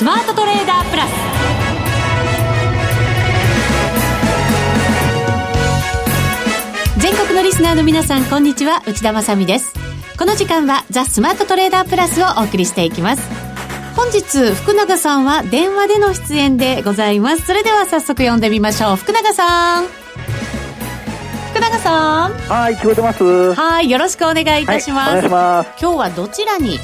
スマートトレーダープラス。全国のリスナーの皆さんこんにちは。内田まさです。この時間はザ・スマートトレーダープラスをお送りしていきます。本日福永さんは電話での出演でございます。それでは早速呼んでみましょう。福永さん。福永さん。はい聞こえてます？はいよろしくお願いいたします、はい、お願いします。今日はどちらに？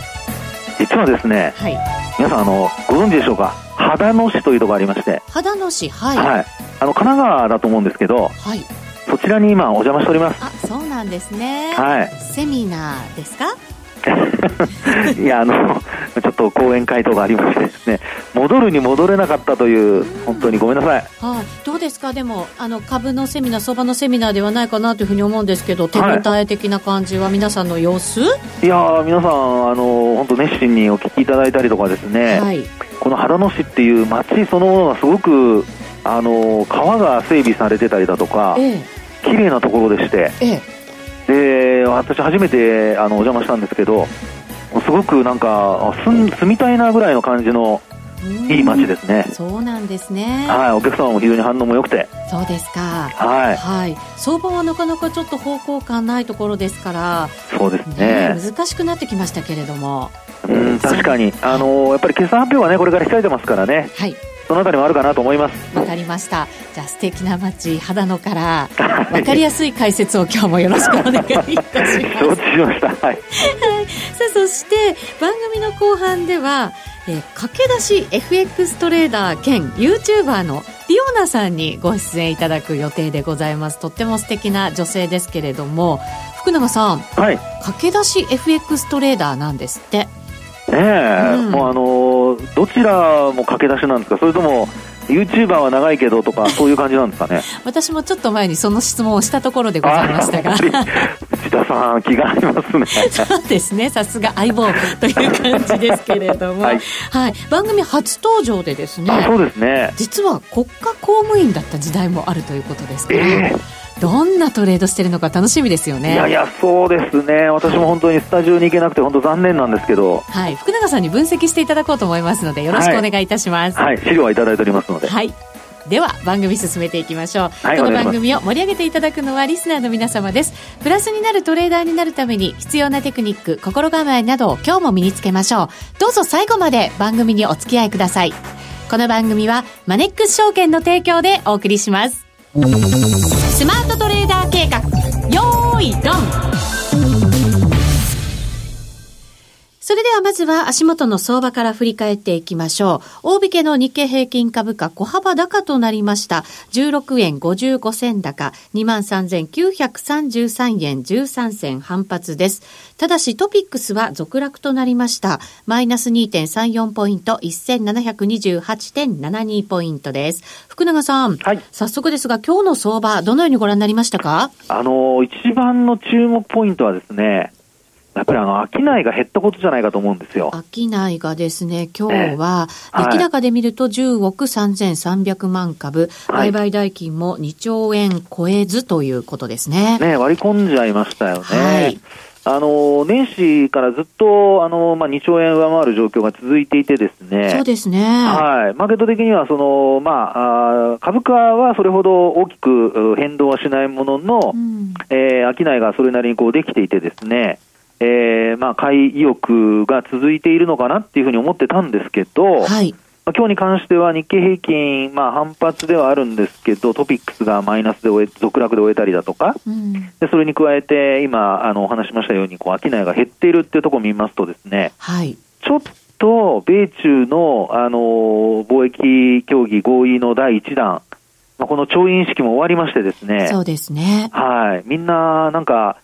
実はですね、はい、皆さんあのご存知でしょうか？秦野市というところありまして。秦野市はい、はい、あの神奈川だと思うんですけど、はい、そちらに今お邪魔しております。あそうなんですね。はい。セミナーですか？いやあのちょっと講演会とかありましてですね戻るに戻れなかったという本当にごめんなさい、はい、どうですか？でもあの株のセミナー相場のセミナーではないかなというふうに思うんですけど手応え的な感じは皆さんの様子、はい、いや皆さんあの本当熱心にお聞きいただいたりとかですね、はい、この秦野市っていう町そのものがすごくあの川が整備されてたりだとか、ええ、綺麗なところでして、ええ、で私初めてあのお邪魔したんですけどすごくなんか住住みたいなぐらいの感じのいい街ですね。そうなんですね。はいお客様も非常に反応も良くて。そうですか。はい、はい、相場はなかなかちょっと方向感ないところですからそうですね、ね、難しくなってきましたけれども。うん確かに。あのやっぱり決算発表はねこれから控えてますからね。はいそのあたりもあるかなと思います。わかりました。じゃあ素敵な街秦野からわかりやすい解説を今日もよろしくお願いいたします。承知しました。はい、はい、さあそして番組の後半ではえー、駆け出し FX トレーダー兼 YouTuber のリオナさんにご出演いただく予定でございます。とっても素敵な女性ですけれども福永さん、はい、駆け出し FX トレーダーなんですってねえ、うん、もうあのどちらも駆け出しなんですか？それとも YouTuber は長いけどとか そういう感じなんですかね？私もちょっと前にその質問をしたところでございましたが。内田さん気がありますね。そうですね。さすが相棒という感じですけれども、はい、はい、番組初登場でですね。そうですね。実は国家公務員だった時代もあるということですか？ら、え。ーどんなトレードしてるのか楽しみですよね。いやいやそうですね。私も本当にスタジオに行けなくて本当残念なんですけど。はい。福永さんに分析していただこうと思いますのでよろしくお願いいたします、はい、はい、資料はいただいておりますので。はい。では番組進めていきましょう、はい、この番組を盛り上げていただくのはリスナーの皆様です。プラスになるトレーダーになるために必要なテクニック心構えなどを今日も身につけましょう。どうぞ最後まで番組にお付き合いください。この番組はマネックス証券の提供でお送りしますスマートトレーダー計画。よーいドン。それではまずは足元の相場から振り返っていきましょう。大引けの日経平均株価小幅高となりました。16円55銭高、23,933円13銭反発です。ただしトピックスは続落となりました。マイナス2.34ポイント、1728.72ポイントです。福永さん、はい、早速ですが今日の相場、どのようにご覧になりましたか？あの、一番の注目ポイントはですね、やっぱりあの、商いが減ったことじゃないかと思うんですよ。商いがですね、今日は、出来高で見ると10億3300万株、はい、売買代金も2兆円超えずということですね。ね割り込んじゃいましたよね。はい。あの、年始からずっと、あの、まあ、2兆円上回る状況が続いていてですね。そうですね。はい。マーケット的には、その、まあ、あ株価はそれほど大きく変動はしないものの、うん、えー、商いがそれなりにこうできていてですね、えー、まあ、買い意欲が続いているのかなっていうふうに思ってたんですけど、はい。まあ、今日に関しては日経平均、まあ、反発ではあるんですけど、トピックスがマイナスで終え、続落で終えたりだとか、うん、でそれに加えて、今、あの、お話しましたように、こう、商いが減っているっていうところを見ますとですね、はい。ちょっと、米中の、あの、貿易協議合意の第一弾、まあ、この調印式も終わりましてですね、そうですね。はい。みんな、なんか、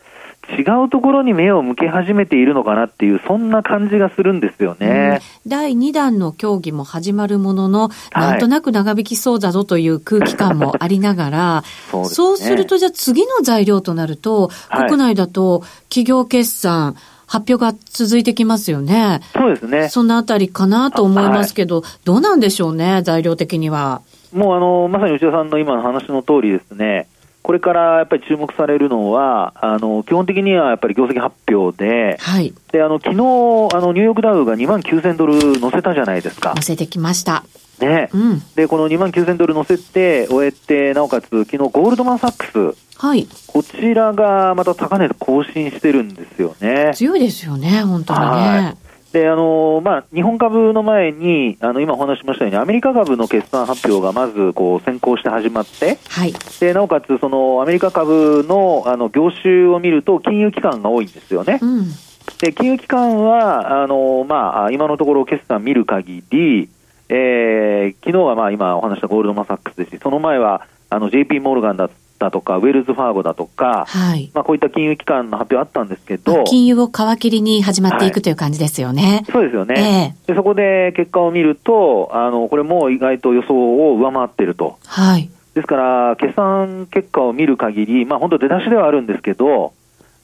違うところに目を向け始めているのかなっていう、そんな感じがするんですよね。うん、第2弾の協議も始まるものの、なんとなく長引きそうだぞという空気感もありながら、そうね、そうすると、じゃあ次の材料となると、国内だと企業決算、発表が続いてきますよね。そうですね。そのあたりかなと思いますけど、はい、どうなんでしょうね、材料的には。もうあの、まさに内田さんの今の話の通りですね、これからやっぱり注目されるのは、あの、基本的にはやっぱり業績発表で、はい。で、あの、昨日、あの、ニューヨークダウが2万9000ドル乗せたじゃないですか。乗せてきました。ね。うん。で、この2万9000ドル乗せて終えて、なおかつ、昨日ゴールドマンサックス。はい。こちらがまた高値更新してるんですよね。強いですよね、本当にね。はいで、あのまあ、日本株の前に、あの、今お話しましたように、アメリカ株の決算発表がまず、こう、先行して始まって、はい。で、なおかつ、その、アメリカ株の、あの、業種を見ると、金融機関が多いんですよね。うん。で、金融機関は、あのまあ、今のところ決算見る限り、えー、昨日はまあ、今お話したゴールドマンサックスですし、その前は、あの、JP モルガンだだとか、ウェルズファーゴだとか、はい、まあこういった金融機関の発表あったんですけど、金融を皮切りに始まっていく、はい、という感じですよね。そうですよね、えー、で。そこで結果を見ると、あの、これも意外と予想を上回っていると。はい。ですから、決算結果を見る限り、まあ本当出だしではあるんですけど、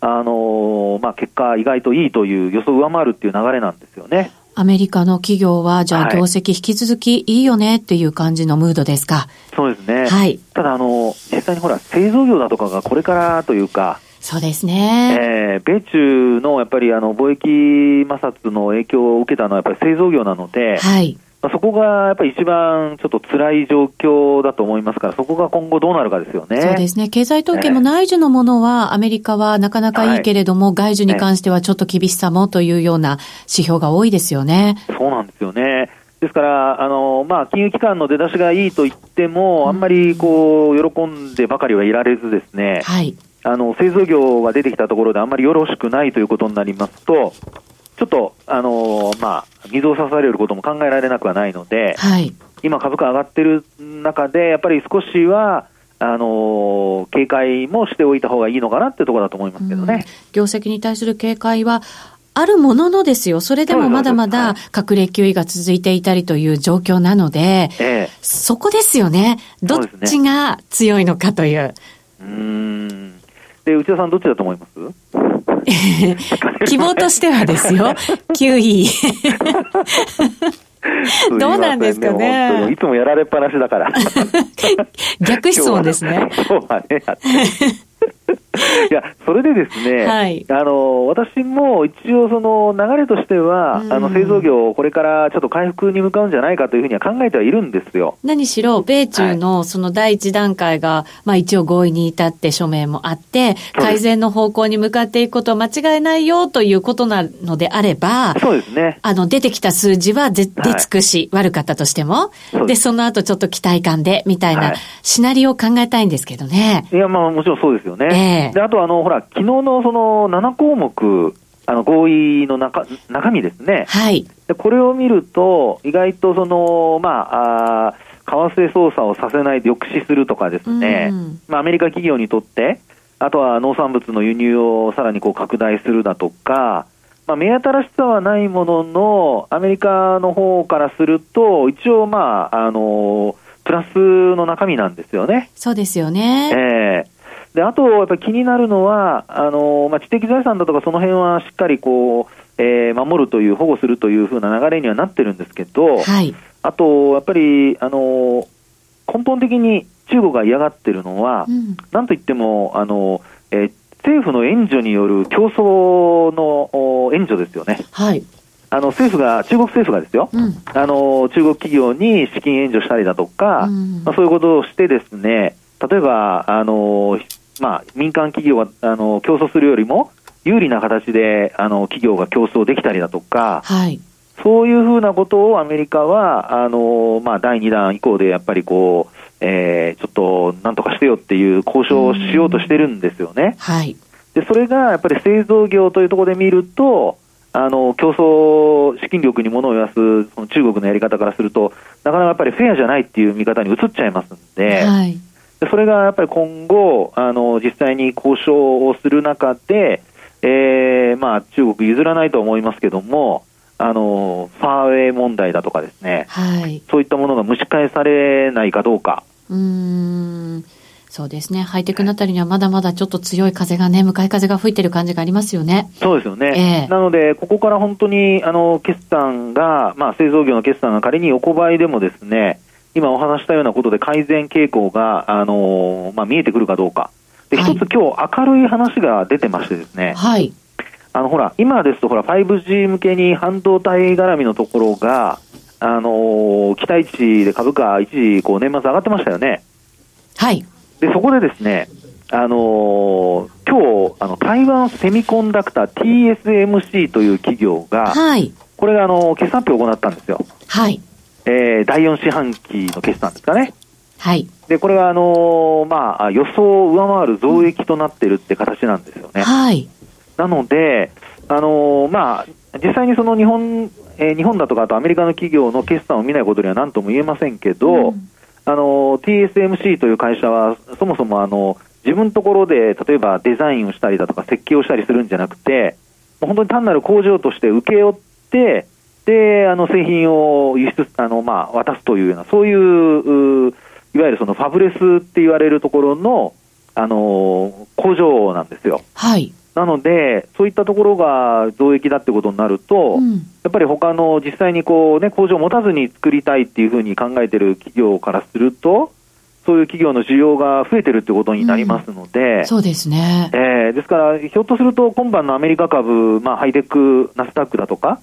あのまあ、結果、意外といいという予想を上回るっていう流れなんですよね。アメリカの企業は、じゃあ業績引き続きいいよねっていう感じのムードですか？そうですね。はい。ただ、あの、実際にほら、製造業だとかがこれからというか、そうですね。えー、米中のやっぱりあの貿易摩擦の影響を受けたのはやっぱり製造業なので、はい。まあ、そこがやっぱり一番ちょっと辛い状況だと思いますから、そこが今後どうなるかですよね。そうですね。経済統計も内需のものは、アメリカはなかなかいいけれども、はい、外需に関してはちょっと厳しさもというような指標が多いですよね。そうなんですよね。ですから、あのまあ、金融機関の出だしがいいと言っても、あんまりこう喜んでばかりはいられずですね、はい、あの製造業が出てきたところであんまりよろしくないということになりますと、ちょっと、あのー、まあ、水を差されることも考えられなくはないので、はい、今株価上がってる中で、やっぱり少しは、あのー、警戒もしておいた方がいいのかなってところだと思いますけどね。業績に対する警戒は、あるもののですよ。それでもまだまだ隠れ給位が続いていたりという状況なので、ええ、そこですよね。どっちが強いのかという。う、ね、ん。で、内田さんどっちだと思います？希望としてはですよ、9位。どうなんですかね。いつもやられっぱなしだから。逆質問ですね。そうはね。いや、それでですね、はい、あの、私も一応その流れとしては、あの、製造業、これからちょっと回復に向かうんじゃないかというふうには考えてはいるんですよ。何しろ、米中のその第一段階が、はい、まあ一応合意に至って署名もあって、改善の方向に向かっていくことは間違いないよということなのであれば、そうですね。あの、出てきた数字は出尽くし、はい、悪かったとしても、でその後ちょっと期待感で、みたいなシナリオを考えたいんですけどね。いや、まあもちろんそうですよね。えーで、あとあの、ほら、昨日のその7項目、あの合意の中中身ですね、はい、でこれを見ると、意外とその、まあ、あ為替操作をさせないで抑止するとかですね、まあ、アメリカ企業にとって、あとは農産物の輸入をさらにこう拡大するだとか、まあ、目新しさはないものの、アメリカの方からすると、一応、まあ、あのプラスの中身なんですよね。そうですよね。ええ。ーであと、やっぱり気になるのは、あのまあ、知的財産だとか、その辺はしっかりこう、えー、守るという、保護するというふうな流れにはなってるんですけど、はい、あと、やっぱり、あの根本的に中国が嫌がってるのは、うん、なんといっても、あのえー、政府の援助による競争の援助ですよね。はい。あの政府が、中国政府がですよ、うん、あの中国企業に資金援助したりだとか、うん、まあ、そういうことをしてですね、例えば、あのまあ、民間企業があの競争するよりも有利な形であの企業が競争できたりだとか、はい、そういうふうなことをアメリカはあの、まあ、第2弾以降でやっぱりこう、えー、ちょっとなんとかしてよっていう交渉をしようとしてるんですよね。はい、でそれがやっぱり製造業というところで見ると、あの競争資金力に物を言わすその中国のやり方からすると、なかなかやっぱりフェアじゃないっていう見方に移っちゃいますんで、はいそれがやっぱり今後、あの実際に交渉をする中で、えーまあ、中国譲らないと思いますけども、あのファーウェイ問題だとかですね、はい、そういったものが蒸し返されないかどうか。うんそうですね。ハイテクのあたりにはまだまだちょっと強い風がね、向かい風が吹いてる感じがありますよね。そうですよね。えー、なので、ここから本当に、あの、決算が、まあ、製造業の決算が仮に横ばいでもですね、今お話したようなことで改善傾向が、あのー、まあ、見えてくるかどうか。で、一、つ今日明るい話が出てましてですね。はい。あの、ほら、今ですと、ほら、5G 向けに半導体絡みのところが、あのー、期待値で株価一時、こう、年末上がってましたよね。はい。で、そこでですね、あのー、今日、あの、台湾セミコンダクター TSMC という企業が、はい。これが、あの、決算発表を行ったんですよ。はい。えー、第4四半期の決算ですかね。はい。で、これは、あのー、まあ、予想を上回る増益となっているって形なんですよね。はい。なので、あのー、まあ、実際にその日本、えー、日本だとか、あとアメリカの企業の決算を見ないことには何とも言えませんけど、うん、あの、TSMC という会社は、そもそもあの、自分のところで、例えばデザインをしたりだとか、設計をしたりするんじゃなくて、本当に単なる工場として請け負って、で、あの、製品を輸出、あの、まあ、渡すというような、そういう、ういわゆるそのファブレスって言われるところの、あの、工場なんですよ。はい。なので、そういったところが増益だってことになると、うん、やっぱり他の実際にこう、ね、工場を持たずに作りたいっていうふうに考えてる企業からすると、そういう企業の需要が増えてるってことになりますので、うん、そうですね。えー、ですから、ひょっとすると今晩のアメリカ株、まあ、ハイテク、ナスダックだとか、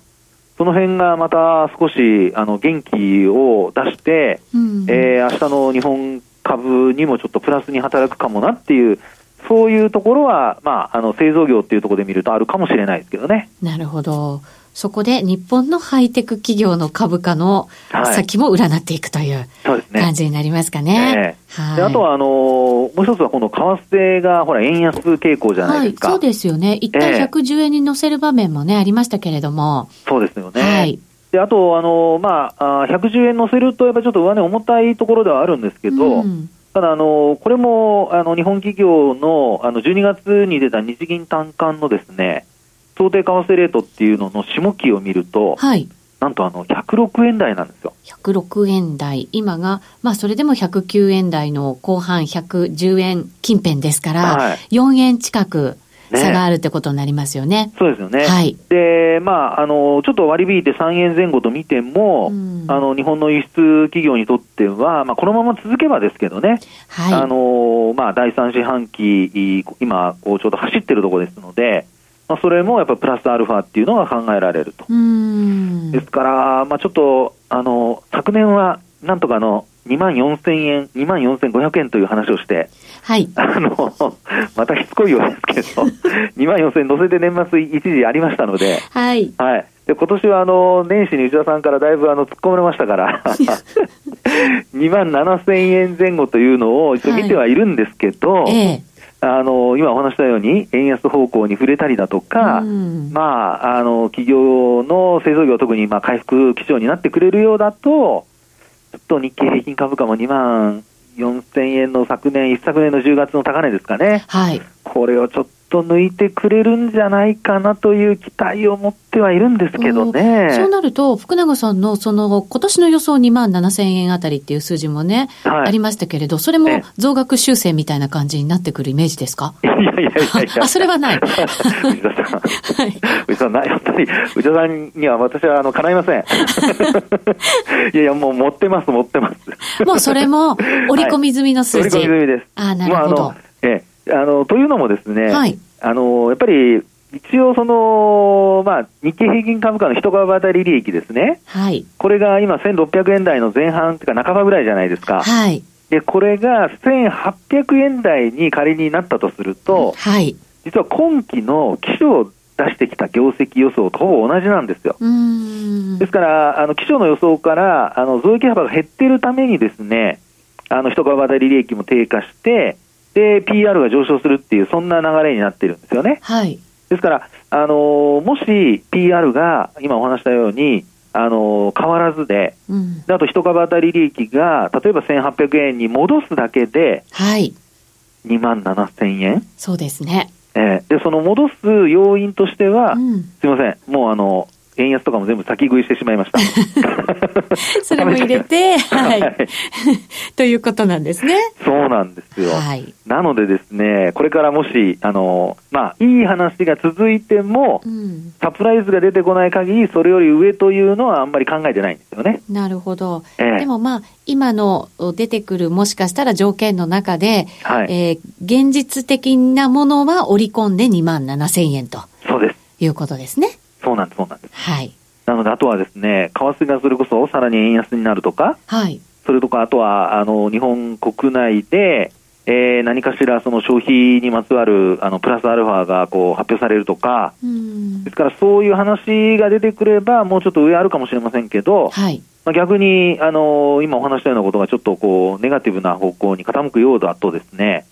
その辺がまた少しあの元気を出して、うん、えー、明日の日本株にもちょっとプラスに働くかもなっていうそういうところは、まあ、あの製造業っていうところで見るとあるかもしれないですけどね。なるほど。そこで日本のハイテク企業の株価の先も占っていくという感じになりますかね。はい、であとはあのもう一つはこの為替がほら円安傾向じゃないですか。はい、そうですよね。一旦110円に乗せる場面もね、ありましたけれども。そうですよね。はい。であと、あのまあ、110円乗せると、やっぱりちょっと上値重たいところではあるんですけど、うん、ただあの、これもあの日本企業のあの12月に出た日銀短観のですね想定為替レートっていうのの下期を見ると、はい、なんとあの106円台なんですよ。106円台、今が、まあそれでも109円台の後半110円近辺ですから、はい、4円近く差があるってことになりますよね。そうですよね。はい。で、まあ、あの、ちょっと割り引いて3円前後と見ても、うん、あの、日本の輸出企業にとっては、まあ、このまま続けばですけどね、はい。あの、まあ、第3四半期、今、こう、ちょうど走ってるところですので、まあ、それもやっぱりプラスアルファっていうのが考えられると。ですから、まあ、ちょっと、あの、昨年は、なんとかの、2万4000円、2万4500円という話をして、はい。あの、またしつこいようですけど、2万4000円乗せて年末一時ありましたので、はい。はい。で、今年はあの、年始に内田さんからだいぶあの、突っ込まれましたから、2万7000円前後というのを一応見てはいるんですけど、はい、ええあの今お話したように、円安方向に触れたりだとか、うん、まあ、あの企業の製造業、特にまあ回復基調になってくれるようだと、ちょっと日経平均株価も2万4000円の昨年、一昨年の10月の高値ですかね。はい。これをちょっと抜いてくれるんじゃないかなという期待を持ってはいるんですけどね。そうなると、福永さんのその今年の予想2万7000円あたりっていう数字もね、はい、ありましたけれど、それも増額修正みたいな感じになってくるイメージですか？いやいやいや。あ、それはない。内田さん。はい。内田さん、やっぱり、内田さんには私は、あの、叶いません。いやいや、もう持ってます、持ってます。もうそれも、織り込み済みの数字。はい、織り込み済みです。あ、なるほど。ええ、あの、というのもですね、はい、あの、やっぱり、一応その、まあ、日経平均株価の一株当たり利益ですね。はい。これが今1600円台の前半というか半ばぐらいじゃないですか。はい。で、これが1800円台に仮になったとすると、はい。実は今期の基礎を出してきた業績予想とほぼ同じなんですよ。ですから、あの、基礎の予想から、あの、増益幅が減っているためにですね、あの、一株当たり利益も低下して、で、PR が上昇するっていう、そんな流れになってるんですよね。はい。ですから、あのー、もし PR が、今お話したように、あのー、変わらずで、うん、であと一株当たり利益が、例えば1800円に戻すだけで、はい。2万7000円？そうですね。えー、で、その戻す要因としては、うん、すみません、もうあの、円安とかも全部先食いしてしまいました。それも入れて、はい。ということなんですね。そうなんですよ。はい。なのでですね、これからもし、あの、まあ、いい話が続いても、うん、サプライズが出てこない限り、それより上というのはあんまり考えてないんですよね。なるほど。えー、でもまあ、今の出てくる、もしかしたら条件の中で、はい、えー、現実的なものは織り込んで2万7千円と。そうです。いうことですね。そうなんです、そうなんです。はい。なので、あとはですね、為替がそれこそさらに円安になるとか、はい。それとか、あとは、あの、日本国内で、えー、何かしらその消費にまつわるあのプラスアルファがこう発表されるとか、ですからそういう話が出てくれば、もうちょっと上あるかもしれませんけど、はい、まあ、逆に、あのー、今お話したようなことがちょっとこうネガティブな方向に傾くようだとですね、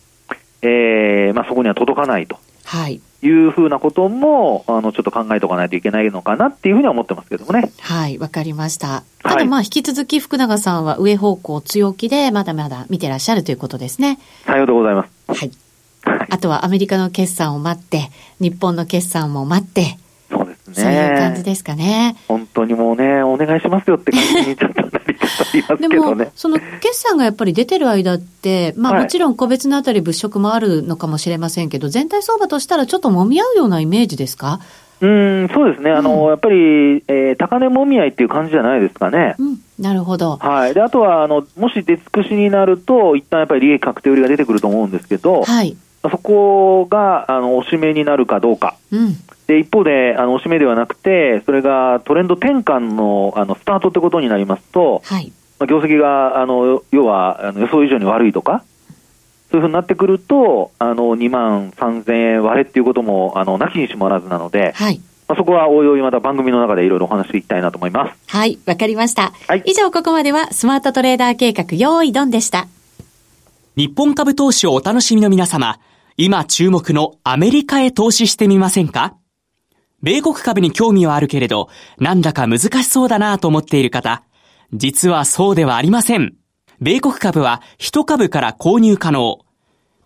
えーまあ、そこには届かないと。はいいうふうなことも、あの、ちょっと考えておかないといけないのかなっていうふうには思ってますけどもね。はい、わかりました。ただまあ、引き続き福永さんは上方向強気で、まだまだ見てらっしゃるということですね。さようでございます。はい。あとはアメリカの決算を待って、日本の決算も待って、ね。そういう感じですかね。本当にもうね、お願いしますよって感じにちょっとなり方ありますけどね。その決算がやっぱり出てる間って、まあもちろん個別のあたり物色もあるのかもしれませんけど、全体相場としたらちょっと揉み合うようなイメージですか？うんそうですね、あの、うん、やっぱり、えー、高値もみ合いっていう感じじゃないですかね。うん、なるほど。はい。で、あとは、あの、もし出尽くしになると、一旦やっぱり利益確定売りが出てくると思うんですけど、はい。そこが、あの、おしめになるかどうか。うん。で一方で、あのおしめではなくて、それがトレンド転換のあのスタートってことになりますと、はい、まあ、業績があの要はあの予想以上に悪いとか、そういうふうになってくると、あの2万3000円割れっていうこともあのなきにしもあらずなので、はいまあ、そこはおいおいまた番組の中でいろいろお話していきたいなと思います。はい、わかりました。はい、以上、ここまではスマートトレーダー計画、用意ドンでした。日本株投資をお楽しみの皆様、今注目のアメリカへ投資してみませんか？米国株に興味はあるけれど、なんだか難しそうだなと思っている方、実はそうではありません。米国株は1株から購入可能。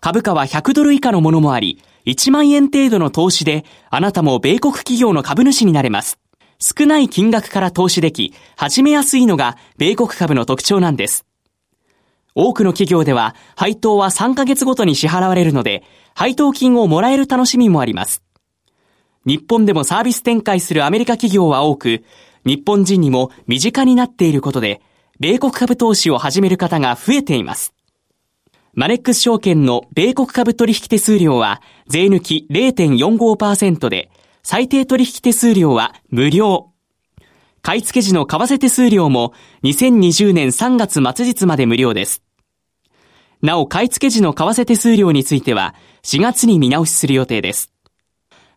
株価は100ドル以下のものもあり、1万円程度の投資で、あなたも米国企業の株主になれます。少ない金額から投資でき、始めやすいのが米国株の特徴なんです。多くの企業では、配当は3ヶ月ごとに支払われるので、配当金をもらえる楽しみもあります。日本でもサービス展開するアメリカ企業は多く、日本人にも身近になっていることで、米国株投資を始める方が増えています。マネックス証券の米国株取引手数料は税抜き0.45%で、最低取引手数料は無料。買い付け時の為替手数料も2020年3月末日まで無料です。なお、買い付け時の為替手数料については4月に見直しする予定です。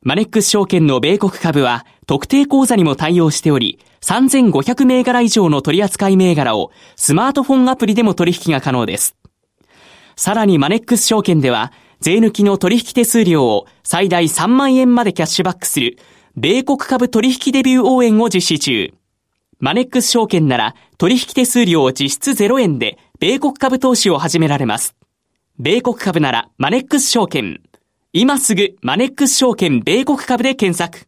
マネックス証券の米国株は特定口座にも対応しており、3500銘柄以上の取扱銘柄をスマートフォンアプリでも取引が可能です。さらにマネックス証券では、税抜きの取引手数料を最大3万円までキャッシュバックする、米国株取引デビュー応援を実施中。マネックス証券なら取引手数料を実質0円で米国株投資を始められます。米国株ならマネックス証券。今すぐマネックス証券米国株で検索。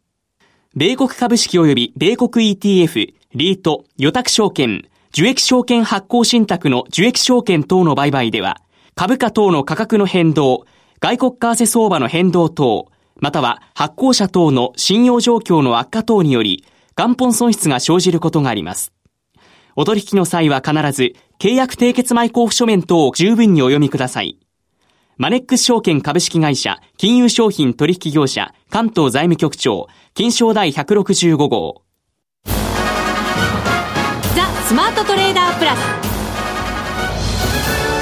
米国株式及び米国 ETF、リート、予託証券、受益証券発行信託の受益証券等の売買では、株価等の価格の変動、外国為替相場の変動等、または発行者等の信用状況の悪化等により、元本損失が生じることがあります。お取引の際は必ず、契約締結前交付書面等を十分にお読みください。マネックス証券株式会社、金融商品取引業者、関東財務局長、金賞第165号。ザ・スマートトレーダープラス。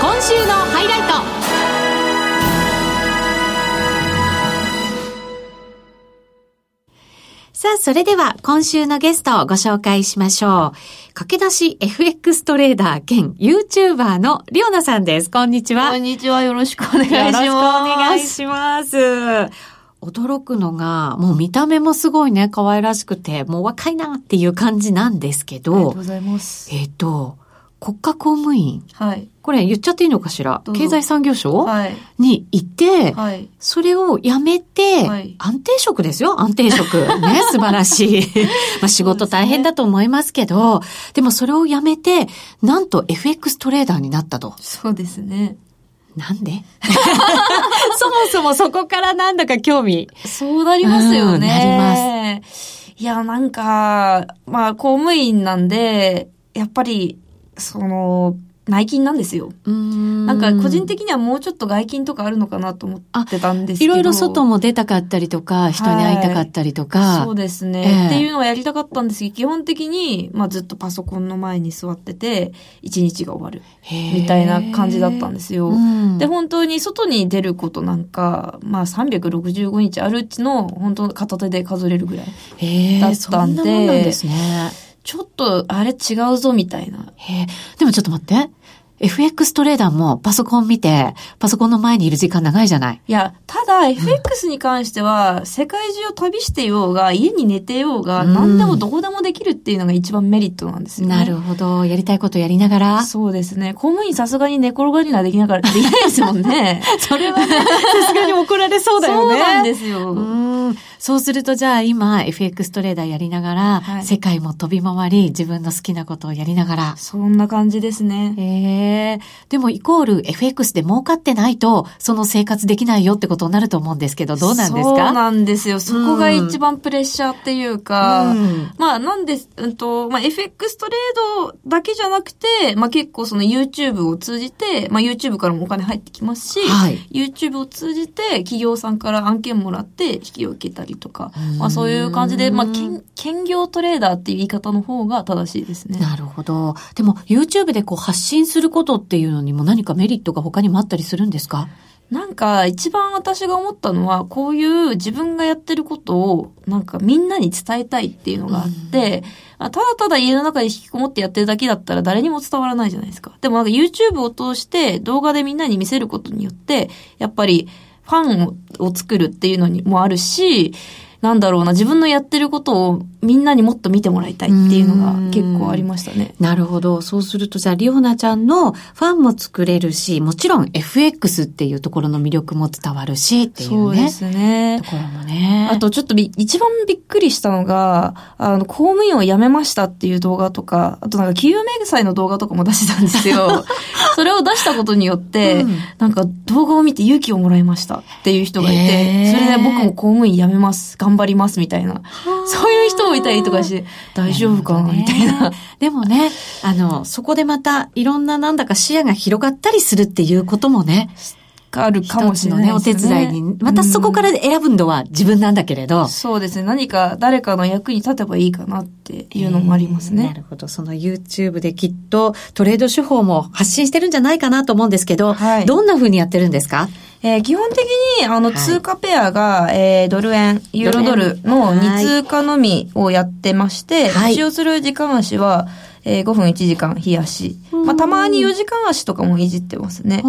今週のハイライト。さあ、それでは今週のゲストをご紹介しましょう。駆け出し FX トレーダー兼 YouTuber のりょうなさんです。こんにちは。こんにちは。よろしくお願いします。よろしくお願いします。驚くのが、もう見た目もすごいね、可愛らしくて、もう若いなっていう感じなんですけど。ありがとうございます。えっ、ー、と、国家公務員。はい。これ言っちゃっていいのかしら？経済産業省？はい。にいて、はい。それを辞めて、はい安定職ですよ、安定職。ね、素晴らしい。まあ仕事大変だと思いますけど、でもそれを辞めて、なんと FX トレーダーになったと。そうですね。なんで？そもそもそこからなんだか興味。そうなりますようんなりね。いや、なんか、まあ、公務員なんで、やっぱり、その、内勤なんですよ。ななんか個人的にはもうちょっと外勤とかあるのかなと思ってたんですけど。いろいろ外も出たかったりとか、人に会いたかったりとか。そうですね、ええっていうのはやりたかったんですけど、基本的に、まあずっとパソコンの前に座ってて、一日が終わる。みたいな感じだったんですよ。うんで、本当に外に出ることなんか、まあ365日あるうちの、本当片手で数えれるぐらい。だったんでそんなもんなんですね。ちょっと、あれ違うぞ、みたいな。へえでもちょっと待って。FX トレーダーもパソコン見て、パソコンの前にいる時間長いじゃない。いや、ただ FX に関しては、世界中を旅してようが、家に寝てようが、うん何でもどこでもできるっていうのが一番メリットなんですよね。なるほど。やりたいことやりながら。そうですね。公務員さすがに寝転がりはできながら、できないですもんね。それはね、さすがに怒られそうだよね。そうなんですよ。うんそうするとじゃあ今 FX トレーダーやりながら、はい世界も飛び回り自分の好きなことをやりながら。そんな感じですね。ええでもイコール FX で儲かってないとその生活できないよってことになると思うんですけどどうなんですそうかなんですよ。そこが一番プレッシャーっていうか、うんまあなんで、うんと、まあ FX トレードだけじゃなくて、まあ結構その YouTube を通じて、まあ YouTube からもお金入ってきますし、はい YouTube を通じて企業さんから案件もらって引きを受けたりとかうん、まあそういう感じで、まあ兼兼業トレーダーっていう言い方の方が正しいですね。なるほど。でも YouTube でこう発信することっていうのにも何かメリットが他にもあったりするんですか？なんか一番私が思ったのは、こういう自分がやってることをなんかみんなに伝えたいっていうのがあって、あただただ家の中で引きこもってやってるだけだったら誰にも伝わらないじゃないですか。でもなんか YouTube を通して動画でみんなに見せることによって、やっぱりファンを作るっていうのにもあるし、なんだろうな、自分のやってることをみんなにもっと見てもらいたいっていうのが結構ありましたね。なるほど。そうすると、じゃあ、リオナちゃんのファンも作れるし、もちろん FX っていうところの魅力も伝わるし、っていうね。そうですねと。ころもね。あとちょっとび一番びっくりしたのが、あの、公務員を辞めましたっていう動画とか、あとなんか、給与明細の動画とかも出してたんですよ。それを出したことによって、うんなんか動画を見て勇気をもらいましたっていう人がいへて、ーそれで僕も公務員辞めます、頑張りますみたいな、そういう人もいたりとかして、大丈夫か？なみたいな。でもね、あの、そこでまたいろんななんだか視野が広がったりするっていうこともね、があるかもしれないね、お手伝いに。またそこから選ぶのは自分なんだけれど。そうですね。何か誰かの役に立てばいいかなっていうのもありますなね。るほど。その YouTube できっとトレード手法も発信してるんじゃないかなと思うんですけど、はいどんな風にやってるんですか？えー基本的に、あの、はい通貨ペアが、えードル円、ユーロドルのはい2通貨のみをやってまして、はい使用する時間足は、えー5分1時間日足。まあ、たまに4時間足とかもいじってますね。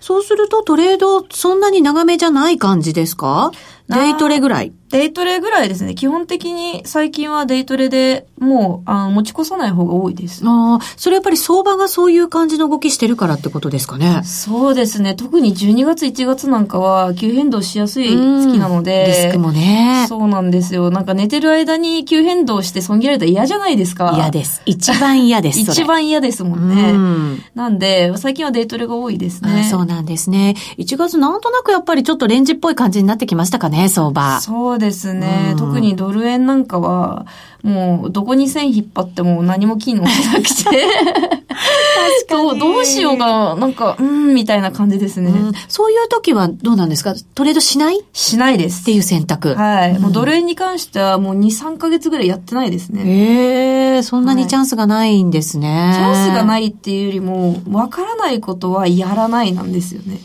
そうするとトレードそんなに長めじゃない感じですか？なデイトレぐらい。デイトレぐらいですね。基本的に最近はデイトレでもう、あの持ち越さない方が多いです。ああ、それやっぱり相場がそういう感じの動きしてるからってことですかね。そうですね。特に12月1月なんかは急変動しやすい月なので。リスクもね。そうなんですよ。なんか寝てる間に急変動して損切られたら嫌じゃないですか。嫌です。一番嫌です。一番嫌ですもんうね。んなんで、最近はデイトレが多いですあね。そうなんですね。1月なんとなくやっぱりちょっとレンジっぽい感じになってきましたかね、相場。そうですね、うん特にドル円なんかは、もう、どこに線引っ張っても何も機能しなくて。どうどうしようか、なんか、うーん、みたいな感じですね。うんそういう時はどうなんですか？トレードしない？っしないです。ていう選択。はい。もうドル円円に関してはもう2、3ヶ月ぐらいやってないですね。へえ、そんなにチャンスがないんですね。。チャンスがないいっていうよりも、わからないことはやらないなんですよね。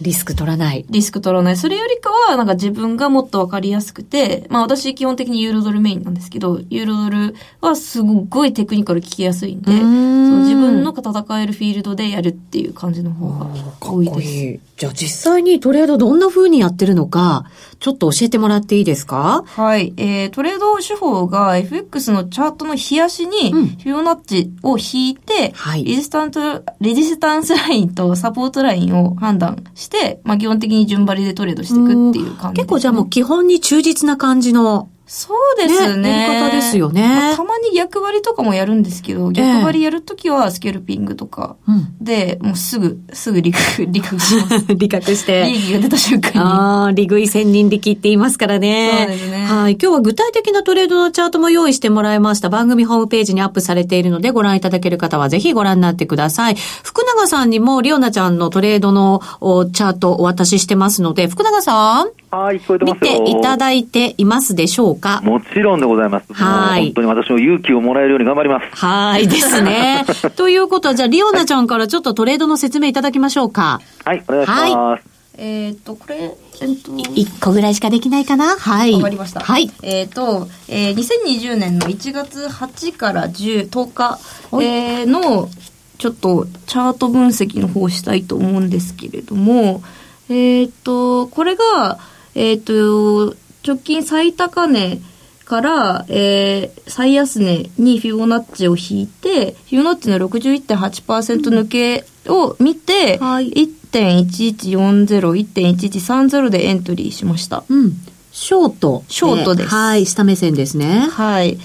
リスク取らない。リスク取らない。それよりかはなんか自分がもっとわかりやすくて、まあ私基本的にユーロドルメインなんですけど、ユーロドルはすごいテクニカル聞きやすいんで、んそう自分の戦えるフィールドでやるっていう感じの方が多いです。いいじゃあ実際にトレードどんな風にやってるのか、ちょっと教えてもらっていいですか？はい。えー、トレード手法が FX のチャートの日足にうんフィボナッチを引いて、はいレジスタント、レジスタンスラインとサポートラインを判断して、まあ基本的に順張りでトレードしていくっていう感じですね、結構じゃあもう基本に忠実な感じの。そうですね。ねやり方ですよねまあたまに逆張りとかもやるんですけど、逆張りやるときはスケルピングとかうん。で、もうすぐ、すぐ理覚、理覚します。理覚して。利益が出た瞬間に。ああ、利食い千人力って言いますからね。そうですねはい。今日は具体的なトレードのチャートも用意してもらいました。番組ホームページにアップされているので、ご覧いただける方はぜひご覧になってください。福永さんにも、リオナちゃんのトレードのおチャートお渡ししてますので、福永さん、はい、聞こえて見ますよ。ていただいていますでしょうか？もちろんでございます。はい本当に私も勇気をもらえるように頑張ります。はいですね。ということは、じゃあ、リオナちゃんからちょっとトレードの説明いただきましょうか。はい、お願いします。えーっと、これ、えっと、一個ぐらいしかできないかな？はい。わかりました。はい。えっ、と、えー、2020年の1月8から10、10日、はいえーの、ちょっと、チャート分析の方をしたいと思うんですけれども、えっ、と、これが、えっ、と、直近最高値から、えー、最安値にフィボナッチを引いて、フィボナッチの61.8%抜けを見て、はい1.1140、1.1130でエントリーしました。うん。ショート。ショートですはい。下目線ですね。はい。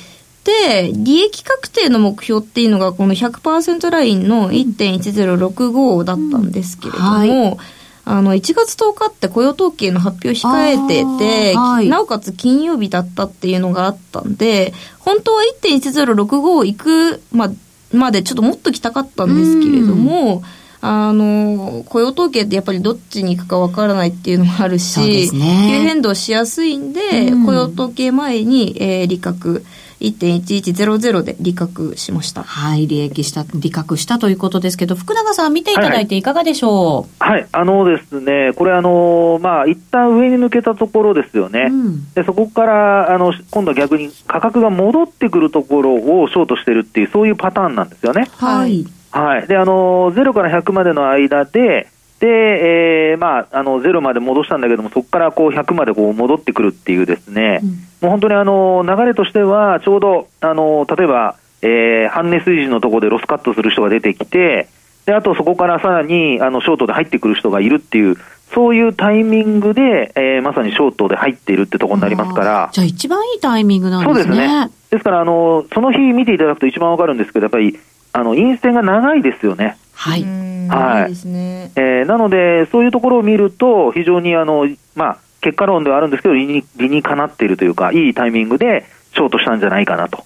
で、利益確定の目標っていうのがこの100%ラインの1.1065だったんですけれども、うんはいあの、1月10日って雇用統計の発表控えてて、はい。なおかつ金曜日だったっていうのがあったんで、本当は1.1065行くままでちょっともっと来たかったんですけれども、あの、雇用統計ってやっぱりどっちに行くかわからないっていうのもあるし、ね急変動しやすいんで、うん雇用統計前に、えー、利確、1.1100で利確しました。はい。利益した、利確したということですけど、福永さん見ていただいていかがでしょはい、あのですね、これあの、まあ、一旦上に抜けたところですよね。うんで、そこから、あの、今度は逆に価格が戻ってくるところをショートしてるっていう、そういうパターンなんですよね。うはい。はい。で、あの、0から100までの間で、で、えーまあ、あの、0まで戻したんだけども、そこからこう100までこう戻ってくるっていうですね、うんもう本当にあの、流れとしては、ちょうど、あの、例えば、えー、半値水準のところでロスカットする人が出てきて、で、あとそこからさらに、あの、ショートで入ってくる人がいるっていう、そういうタイミングで、えーまさにショートで入っているってところになりますから、じゃあ一番いいタイミングなんそうでね。ですすね。ですから、あの、その日見ていただくと一番わかるんですけど、やっぱり、あの、陰線が長いですよね。はい。うんはい。えーなので、そういうところを見ると、非常にあの、まあ、結果論ではあるんですけど、理に理にかなっているというか、いいタイミングでショートしたんじゃないかなと。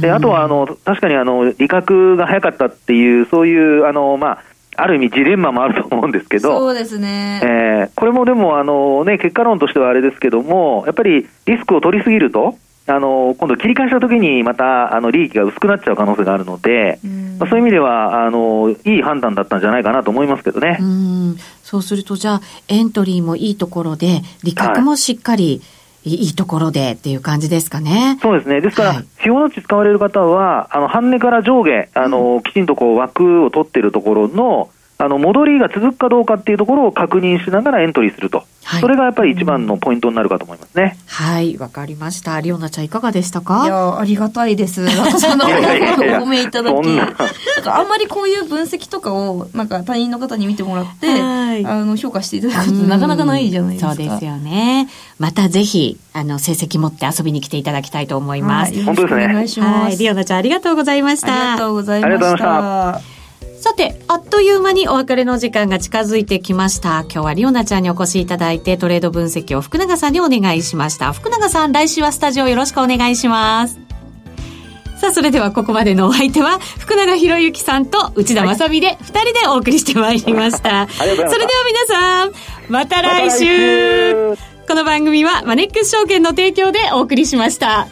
であとはあの、確かにあの利確が早かったっていう、そういうあの、まあ、ある意味、ジレンマもあると思うんですけど、そうですね。えーこれもでもあの、ね、結果論としてはあれですけども、やっぱりリスクを取りすぎると、あの今度、切り返したときにまたあの利益が薄くなっちゃう可能性があるので、うんまあ、そういう意味ではあのいい判断だったんじゃないかなと思いますけどね。うん。そうすると、じゃあ、エントリーもいいところで、利確もしっかり、い、いいところでっていう感じですかね。そうですね。ですから、はいフィボナッチ使われる方は、あの、半値から上下、あの、きちんとこう枠を取っているところの、あの、戻りが続くかどうかっていうところを確認しながらエントリーすると。はいそれがやっぱり一番のポイントになるかと思いますね。はい、わかりました。リオナちゃんいかがでしたか？いや、ありがたいです。その、おいやいやいやいや褒めいただき。そんななんかあんまりこういう分析とかを、なんか他人の方に見てもらって、はいあの、評価していただくことってなかなかないじゃないですか。そうですよね。またぜひ、あの、成績持って遊びに来ていただきたいと思います。はい、よ本当ですねろしくお願いします。はい、リオナちゃんありがとうございましありた。がとうございまありがとうごしざいまた。さて、あっという間にお別れの時間が近づいてきました。今日はリオナちゃんにお越しいただいてトレード分析を福永さんにお願いしました。福永さん、来週はスタジオよろしくお願いします。さあ、それではここまでのお相手は、福永博之さんと内田正美で二人でお送りしてまいりました。それでは皆さん、また来週また来週この番組はマネックス証券の提供でお送りしました。